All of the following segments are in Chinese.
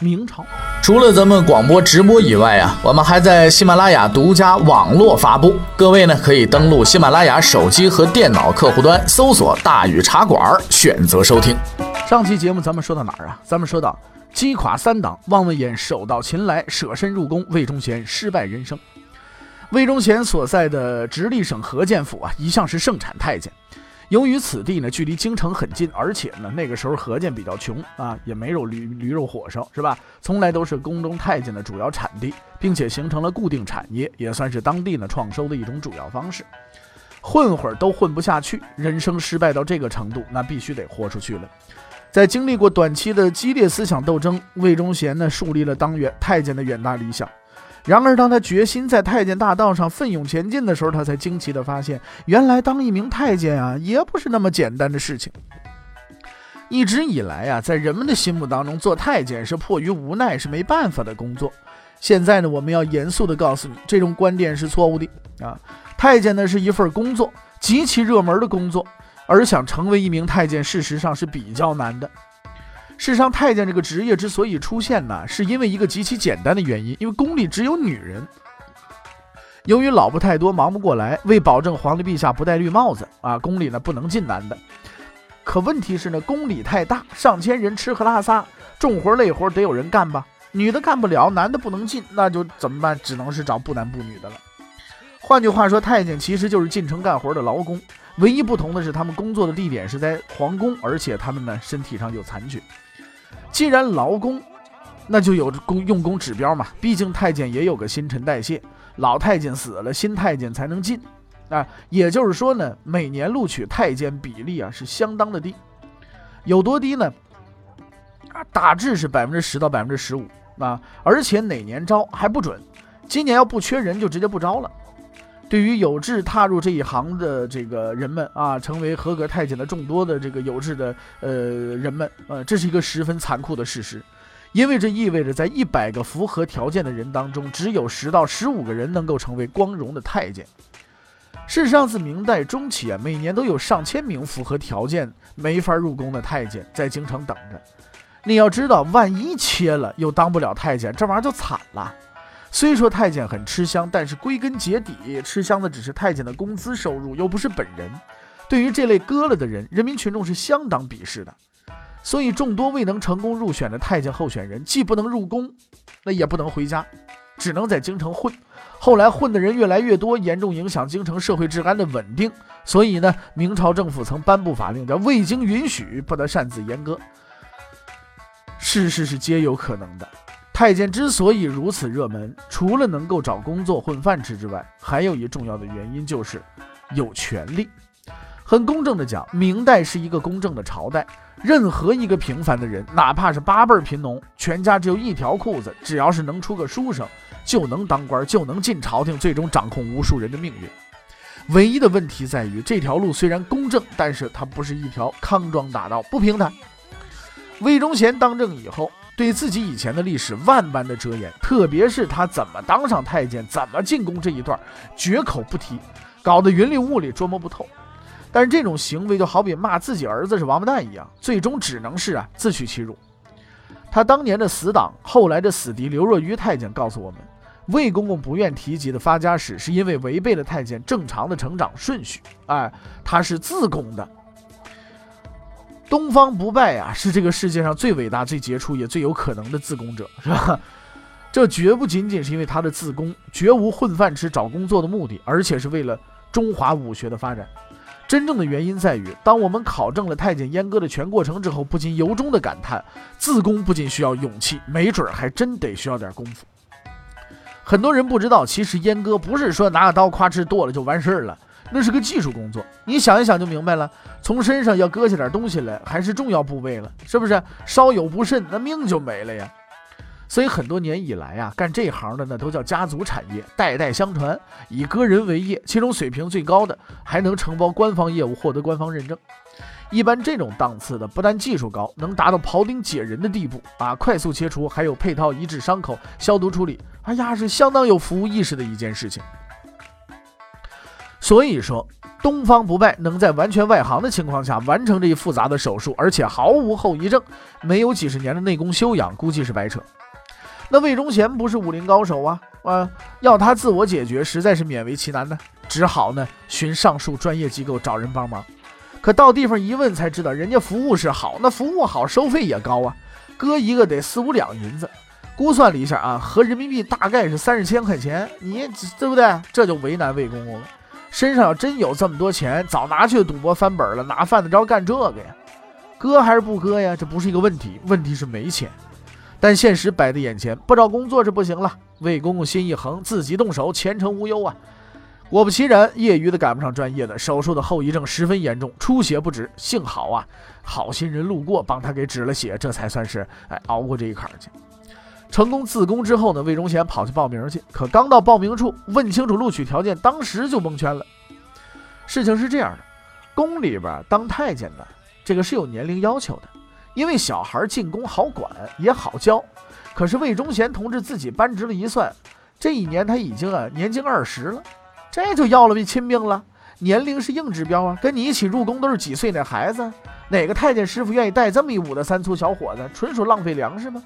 明朝除了咱们广播直播以外啊，我们还在喜马拉雅独家网络发布。各位呢，可以登录喜马拉雅手机和电脑客户端，搜索“大禹茶馆”，选择收听。上期节目咱们说到哪儿啊？咱们说到击垮三党，望文眼手到擒来，舍身入宫，魏忠贤失败人生。魏忠贤所在的直隶省河间府啊，一向是盛产太监。由于此地呢距离京城很近，而且呢那个时候河间比较穷啊，也没有驴驴肉火烧，是吧？从来都是宫中太监的主要产地，并且形成了固定产业，也算是当地呢创收的一种主要方式。混混都混不下去，人生失败到这个程度，那必须得豁出去了。在经历过短期的激烈思想斗争，魏忠贤呢树立了当远太监的远大理想。然而，当他决心在太监大道上奋勇前进的时候，他才惊奇地发现，原来当一名太监啊，也不是那么简单的事情。一直以来啊，在人们的心目当中，做太监是迫于无奈，是没办法的工作。现在呢，我们要严肃地告诉你，这种观点是错误的啊！太监呢是一份工作，极其热门的工作，而想成为一名太监，事实上是比较难的。事实上，太监这个职业之所以出现呢，是因为一个极其简单的原因，因为宫里只有女人。由于老婆太多，忙不过来，为保证皇帝陛下不戴绿帽子啊，宫里呢不能进男的。可问题是呢，宫里太大，上千人吃喝拉撒，重活累活得有人干吧？女的干不了，男的不能进，那就怎么办？只能是找不男不女的了。换句话说，太监其实就是进城干活的劳工，唯一不同的是，他们工作的地点是在皇宫，而且他们呢身体上有残缺。既然劳工，那就有工用工指标嘛。毕竟太监也有个新陈代谢，老太监死了，新太监才能进啊。也就是说呢，每年录取太监比例啊是相当的低，有多低呢？啊，大致是百分之十到百分之十五啊。而且哪年招还不准，今年要不缺人就直接不招了。对于有志踏入这一行的这个人们啊，成为合格太监的众多的这个有志的呃人们，呃，这是一个十分残酷的事实，因为这意味着在一百个符合条件的人当中，只有十到十五个人能够成为光荣的太监。事实上，自明代中期啊，每年都有上千名符合条件没法入宫的太监在京城等着。你要知道，万一切了又当不了太监，这玩意儿就惨了。虽说太监很吃香，但是归根结底，吃香的只是太监的工资收入，又不是本人。对于这类割了的人，人民群众是相当鄙视的。所以，众多未能成功入选的太监候选人，既不能入宫，那也不能回家，只能在京城混。后来混的人越来越多，严重影响京城社会治安的稳定。所以呢，明朝政府曾颁布法令，叫未经允许不得擅自阉割。事实是皆有可能的。太监之所以如此热门，除了能够找工作混饭吃之外，还有一重要的原因就是有权利。很公正的讲，明代是一个公正的朝代，任何一个平凡的人，哪怕是八辈贫农，全家只有一条裤子，只要是能出个书生，就能当官，就能进朝廷，最终掌控无数人的命运。唯一的问题在于，这条路虽然公正，但是它不是一条康庄大道，不平坦。魏忠贤当政以后。对自己以前的历史万般的遮掩，特别是他怎么当上太监、怎么进宫这一段，绝口不提，搞得云里雾里，捉摸不透。但是这种行为就好比骂自己儿子是王八蛋一样，最终只能是啊自取其辱。他当年的死党，后来的死敌刘若愚太监告诉我们，魏公公不愿提及的发家史，是因为违背了太监正常的成长顺序。哎，他是自宫的。东方不败呀，是这个世界上最伟大、最杰出也最有可能的自宫者，是吧？这绝不仅仅是因为他的自宫，绝无混饭吃、找工作的目的，而且是为了中华武学的发展。真正的原因在于，当我们考证了太监阉割的全过程之后，不禁由衷的感叹：自宫不仅需要勇气，没准还真得需要点功夫。很多人不知道，其实阉割不是说拿个刀咵哧剁了就完事儿了。那是个技术工作，你想一想就明白了。从身上要割下点东西来，还是重要部位了，是不是？稍有不慎，那命就没了呀。所以很多年以来啊，干这行的那都叫家族产业，代代相传，以割人为业，其中水平最高的还能承包官方业务，获得官方认证。一般这种档次的，不但技术高，能达到庖丁解人的地步啊，快速切除，还有配套医治伤口、消毒处理，哎呀，是相当有服务意识的一件事情。所以说，东方不败能在完全外行的情况下完成这一复杂的手术，而且毫无后遗症，没有几十年的内功修养，估计是白扯。那魏忠贤不是武林高手啊，啊，要他自我解决，实在是勉为其难呢，只好呢寻上述专业机构找人帮忙。可到地方一问才知道，人家服务是好，那服务好，收费也高啊，搁一个得四五两银子，估算了一下啊，合人民币大概是三十千块钱，你对不对？这就为难魏公公了，身上要真有这么多钱，早拿去赌博翻本了，哪犯得着干这个呀？割还是不割呀？这不是一个问题，问题是没钱。但现实摆在眼前，不找工作是不行了。魏公公心一横，自己动手，前程无忧啊。果不其然，业余的赶不上专业的，手术的后遗症十分严重，出血不止。幸好啊，好心人路过，帮他给止了血，这才算是哎熬过这一坎儿去。成功自宫之后呢，魏忠贤跑去报名去，可刚到报名处，问清楚录取条件，当时就蒙圈了。事情是这样的，宫里边当太监的这个是有年龄要求的，因为小孩进宫好管也好教。可是魏忠贤同志自己扳直了一算，这一年他已经啊年近二十了。这就要了命亲命了，年龄是硬指标啊！跟你一起入宫都是几岁那孩子，哪个太监师傅愿意带这么一五的三粗小伙子？纯属浪费粮食吗？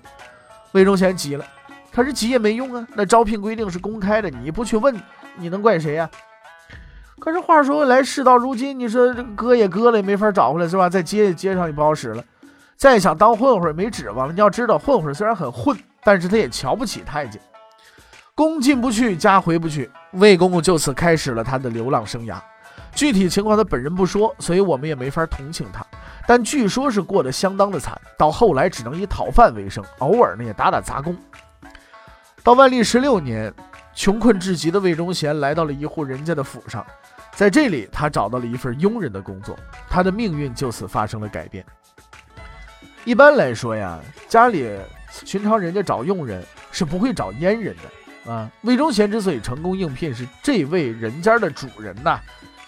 魏忠贤急了，可是急也没用啊！那招聘规定是公开的，你不去问，你能怪谁呀？可是话说回来，事到如今，你说这割也割了，也没法找回来，是吧？再接也接上也不好使了，再想当混混没指望了。你要知道，混混虽然很混，但是他也瞧不起太监。宫进不去，家回不去，魏公公就此开始了他的流浪生涯。具体情况他本人不说，所以我们也没法同情他。但据说是过得相当的惨，到后来只能以讨饭为生，偶尔呢也打打杂工。到万历十六年，穷困至极的魏忠贤来到了一户人家的府上，在这里他找到了一份佣人的工作，他的命运就此发生了改变。一般来说呀，家里寻常人家找佣人是不会找阉人的。啊，魏忠贤之所以成功应聘，是这位人家的主人呐，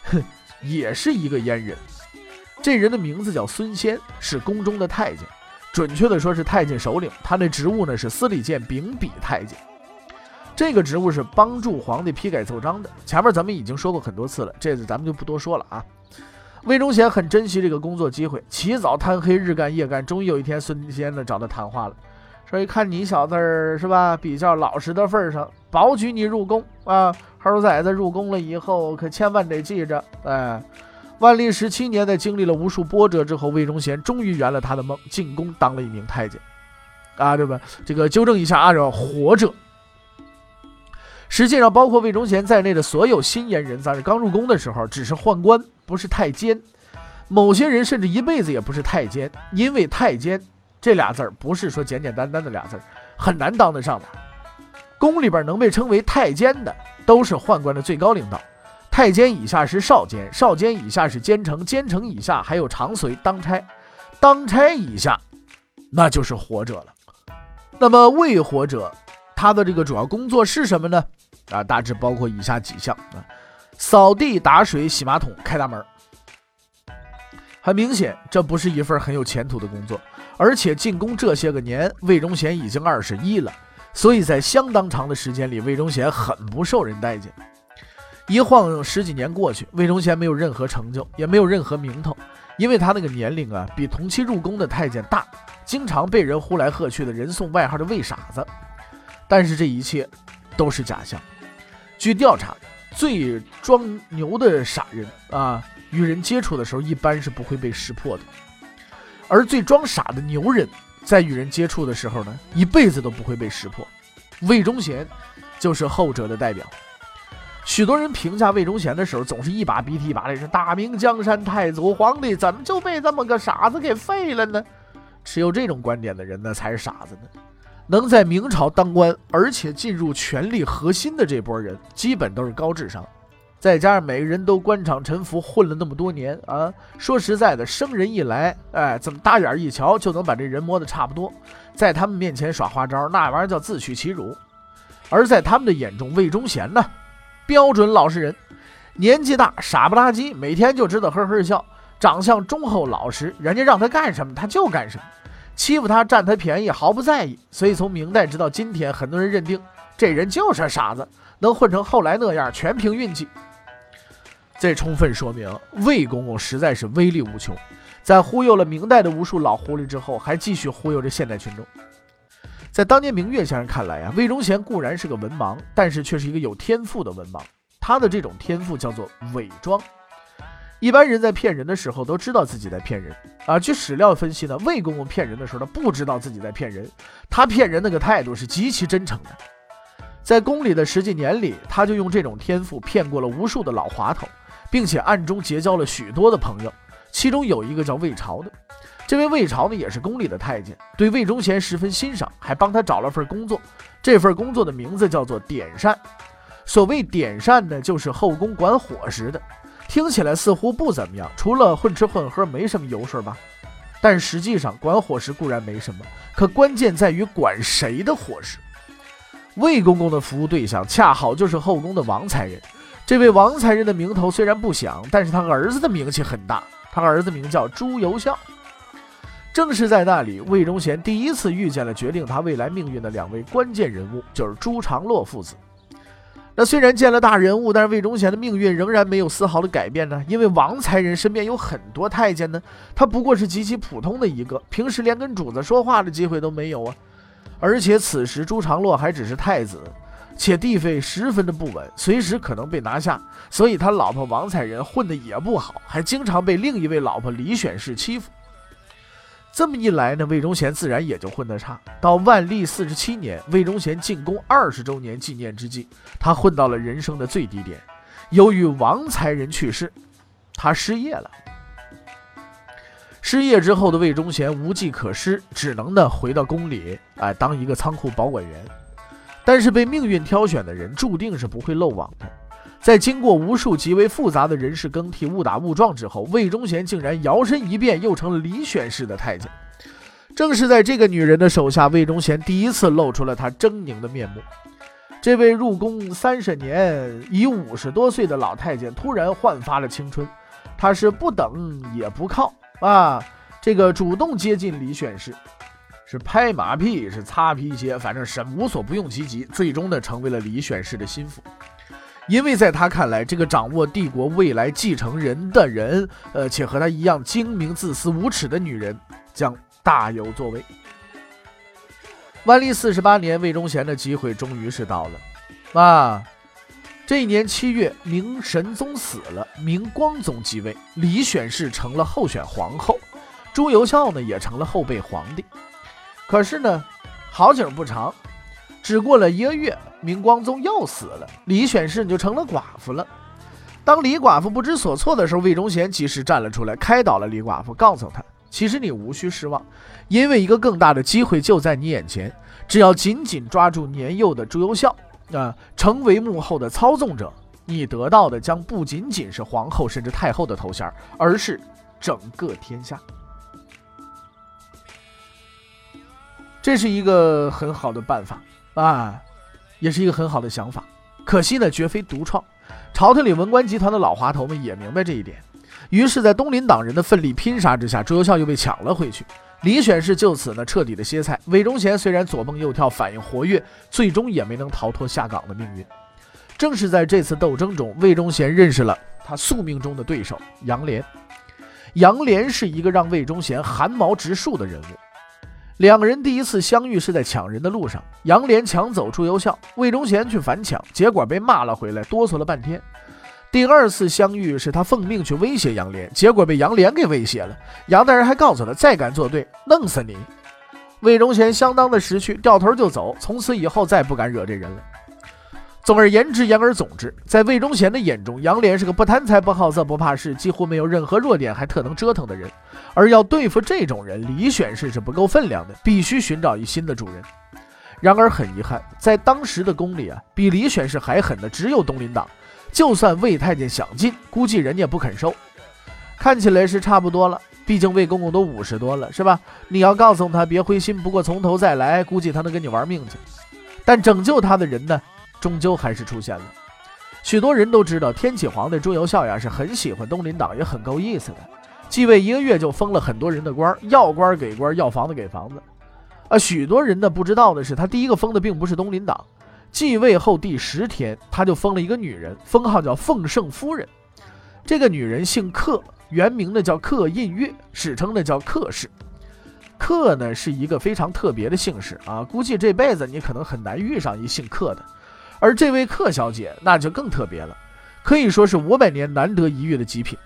哼，也是一个阉人。这人的名字叫孙先，是宫中的太监，准确的说是太监首领。他那职务呢是司礼监秉笔太监。这个职务是帮助皇帝批改奏章的。前面咱们已经说过很多次了，这次咱们就不多说了啊。魏忠贤很珍惜这个工作机会，起早贪黑，日干夜干。终于有一天，孙先呢找他谈话了。说：“一看你小子是吧，比较老实的份上，保举你入宫啊。猴崽子入宫了以后，可千万得记着，哎，万历十七年，在经历了无数波折之后，魏忠贤终于圆了他的梦，进宫当了一名太监。啊，对吧？这个纠正一下啊，这活着。实际上，包括魏忠贤在内的所有新阉人，在刚入宫的时候，只是宦官，不是太监。某些人甚至一辈子也不是太监，因为太监。这俩字儿不是说简简单单的俩字儿，很难当得上的。宫里边能被称为太监的，都是宦官的最高领导。太监以下是少监，少监以下是监丞，监丞以下还有长随、当差，当差以下那就是活者了。那么未活者，他的这个主要工作是什么呢？啊，大致包括以下几项啊：扫地、打水、洗马桶、开大门。很明显，这不是一份很有前途的工作。而且进宫这些个年，魏忠贤已经二十一了，所以在相当长的时间里，魏忠贤很不受人待见。一晃十几年过去，魏忠贤没有任何成就，也没有任何名头，因为他那个年龄啊，比同期入宫的太监大，经常被人呼来喝去的，人送外号的“魏傻子”。但是这一切都是假象。据调查，最装牛的傻人啊，与人接触的时候，一般是不会被识破的。而最装傻的牛人，在与人接触的时候呢，一辈子都不会被识破。魏忠贤就是后者的代表。许多人评价魏忠贤的时候，总是一把鼻涕一把泪，说：“大明江山太祖皇帝怎么就被这么个傻子给废了呢？”持有这种观点的人呢，才是傻子呢。能在明朝当官，而且进入权力核心的这波人，基本都是高智商。再加上每个人都官场沉浮，混了那么多年啊，说实在的，生人一来，哎，怎么大眼一瞧就能把这人摸得差不多，在他们面前耍花招，那玩意儿叫自取其辱。而在他们的眼中，魏忠贤呢，标准老实人，年纪大，傻不拉几，每天就知道呵呵笑，长相忠厚老实，人家让他干什么他就干什么，欺负他占他便宜毫不在意。所以从明代直到今天，很多人认定这人就是傻子，能混成后来那样，全凭运气。这充分说明魏公公实在是威力无穷，在忽悠了明代的无数老狐狸之后，还继续忽悠着现代群众。在当年明月先生看来啊，魏忠贤固然是个文盲，但是却是一个有天赋的文盲。他的这种天赋叫做伪装。一般人在骗人的时候都知道自己在骗人啊。据史料分析呢，魏公公骗人的时候他不知道自己在骗人，他骗人那个态度是极其真诚的。在宫里的十几年里，他就用这种天赋骗过了无数的老滑头。并且暗中结交了许多的朋友，其中有一个叫魏朝的。这位魏朝呢，也是宫里的太监，对魏忠贤十分欣赏，还帮他找了份工作。这份工作的名字叫做典膳。所谓典膳呢，就是后宫管伙食的。听起来似乎不怎么样，除了混吃混喝，没什么油水吧？但实际上，管伙食固然没什么，可关键在于管谁的伙食。魏公公的服务对象恰好就是后宫的王才人。这位王才人的名头虽然不响，但是他儿子的名气很大。他儿子名叫朱由校。正是在那里，魏忠贤第一次遇见了决定他未来命运的两位关键人物，就是朱常洛父子。那虽然见了大人物，但是魏忠贤的命运仍然没有丝毫的改变呢。因为王才人身边有很多太监呢，他不过是极其普通的一个，平时连跟主子说话的机会都没有啊。而且此时朱常洛还只是太子。且地位十分的不稳，随时可能被拿下，所以他老婆王才人混得也不好，还经常被另一位老婆李选侍欺负。这么一来呢，魏忠贤自然也就混得差。到万历四十七年，魏忠贤进宫二十周年纪念之际，他混到了人生的最低点。由于王才人去世，他失业了。失业之后的魏忠贤无计可施，只能呢回到宫里，哎，当一个仓库保管员。但是被命运挑选的人，注定是不会漏网的。在经过无数极为复杂的人事更替、误打误撞之后，魏忠贤竟然摇身一变，又成了李选侍的太监。正是在这个女人的手下，魏忠贤第一次露出了他狰狞的面目。这位入宫三十年、已五十多岁的老太监，突然焕发了青春。他是不等也不靠啊，这个主动接近李选侍。是拍马屁，是擦皮鞋，反正是无所不用其极，最终呢成为了李选侍的心腹。因为在他看来，这个掌握帝国未来继承人的人，呃，且和他一样精明、自私、无耻的女人，将大有作为。万历四十八年，魏忠贤的机会终于是到了。啊，这一年七月，明神宗死了，明光宗继位，李选侍成了候选皇后，朱由校呢也成了后备皇帝。可是呢，好景不长，只过了一个月，明光宗又死了，李选侍就成了寡妇了。当李寡妇不知所措的时候，魏忠贤及时站了出来，开导了李寡妇，告诉她：“其实你无需失望，因为一个更大的机会就在你眼前。只要紧紧抓住年幼的朱由校，啊，成为幕后的操纵者，你得到的将不仅仅是皇后甚至太后的头衔，而是整个天下。”这是一个很好的办法啊，也是一个很好的想法。可惜呢，绝非独创。朝廷里文官集团的老滑头们也明白这一点，于是，在东林党人的奋力拼杀之下，朱由校又被抢了回去。李选侍就此呢彻底的歇菜。魏忠贤虽然左蹦右跳，反应活跃，最终也没能逃脱下岗的命运。正是在这次斗争中，魏忠贤认识了他宿命中的对手杨涟。杨涟是一个让魏忠贤汗毛直竖的人物。两个人第一次相遇是在抢人的路上，杨连抢走朱由校，魏忠贤去反抢，结果被骂了回来，哆嗦了半天。第二次相遇是他奉命去威胁杨连，结果被杨连给威胁了。杨大人还告诉他，再敢作对，弄死你。魏忠贤相当的识趣，掉头就走，从此以后再不敢惹这人了。总而言之，言而总之，在魏忠贤的眼中，杨涟是个不贪财、不好色、不怕事，几乎没有任何弱点，还特能折腾的人。而要对付这种人，李选侍是不够分量的，必须寻找一新的主人。然而很遗憾，在当时的宫里啊，比李选侍还狠的只有东林党，就算魏太监想进，估计人家不肯收。看起来是差不多了，毕竟魏公公都五十多了，是吧？你要告诉他别灰心，不过从头再来，估计他能跟你玩命去。但拯救他的人呢，终究还是出现了。许多人都知道，天启皇帝朱由校呀是很喜欢东林党，也很够意思的。继位一个月就封了很多人的官，要官给官，要房子给房子。啊，许多人呢不知道的是，他第一个封的并不是东林党。继位后第十天，他就封了一个女人，封号叫奉圣夫人。这个女人姓克，原名呢叫克印月，史称呢叫克氏。克呢是一个非常特别的姓氏啊，估计这辈子你可能很难遇上一姓克的。而这位克小姐那就更特别了，可以说是五百年难得一遇的极品。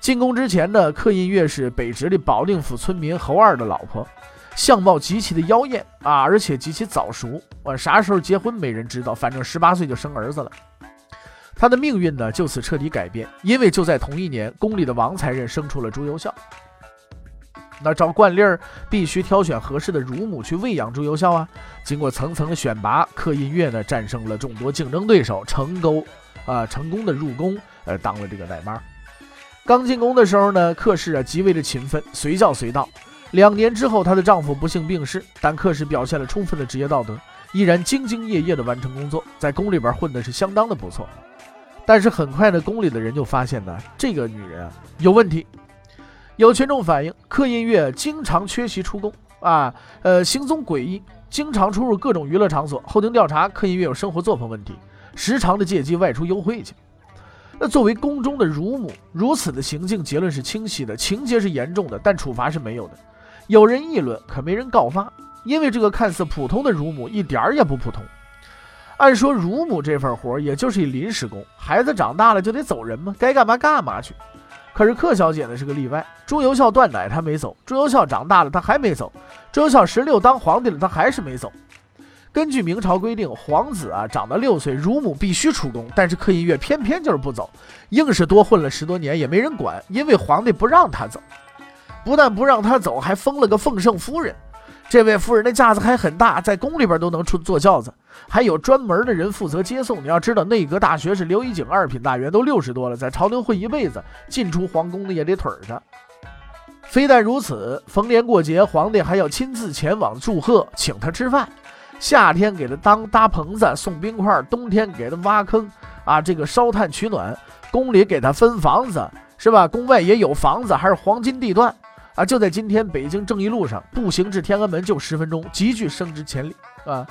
进宫之前呢，克印月是北直的保定府村民侯二的老婆，相貌极其的妖艳啊，而且极其早熟。啊，啥时候结婚没人知道，反正十八岁就生儿子了。她的命运呢就此彻底改变，因为就在同一年，宫里的王才人生出了朱由校。那照惯例儿，必须挑选合适的乳母去喂养朱由校啊。经过层层的选拔，柯印月呢战胜了众多竞争对手，成功啊成功的入宫，呃当了这个奶妈。刚进宫的时候呢，克氏啊极为的勤奋，随叫随到。两年之后，她的丈夫不幸病逝，但克氏表现了充分的职业道德，依然兢兢业业的完成工作，在宫里边混的是相当的不错。但是很快呢，宫里的人就发现呢，这个女人啊有问题。有群众反映，柯印月经常缺席出宫啊，呃，行踪诡异，经常出入各种娱乐场所。后经调查，柯印月有生活作风问题，时常的借机外出幽会去。那作为宫中的乳母，如此的行径，结论是清晰的，情节是严重的，但处罚是没有的。有人议论，可没人告发，因为这个看似普通的乳母一点儿也不普通。按说乳母这份活，也就是一临时工，孩子长大了就得走人嘛，该干嘛干嘛去。可是克小姐呢是个例外，朱由校断奶她没走，朱由校长大了她还没走，朱由校十六当皇帝了她还是没走。根据明朝规定，皇子啊长到六岁，乳母必须出宫，但是克印月偏偏就是不走，硬是多混了十多年也没人管，因为皇帝不让他走，不但不让他走，还封了个奉圣夫人。这位夫人的架子还很大，在宫里边都能出坐轿子，还有专门的人负责接送。你要知道，内阁大学士刘一景二品大员都六十多了，在朝廷混一辈子，进出皇宫的也得腿儿着。非但如此，逢年过节，皇帝还要亲自前往祝贺，请他吃饭。夏天给他当搭棚子送冰块，冬天给他挖坑啊，这个烧炭取暖。宫里给他分房子，是吧？宫外也有房子，还是黄金地段。啊，就在今天，北京正义路上步行至天安门就十分钟，极具升值潜力，啊。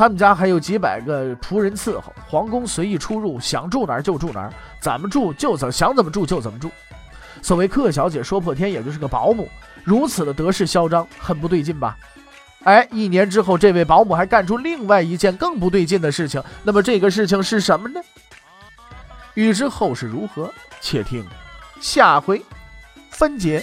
他们家还有几百个仆人伺候，皇宫随意出入，想住哪儿就住哪儿，怎么住就怎想怎么住就怎么住。所谓客小姐说破天，也就是个保姆，如此的得势嚣张，很不对劲吧？哎，一年之后，这位保姆还干出另外一件更不对劲的事情，那么这个事情是什么呢？欲知后事如何，且听下回分解。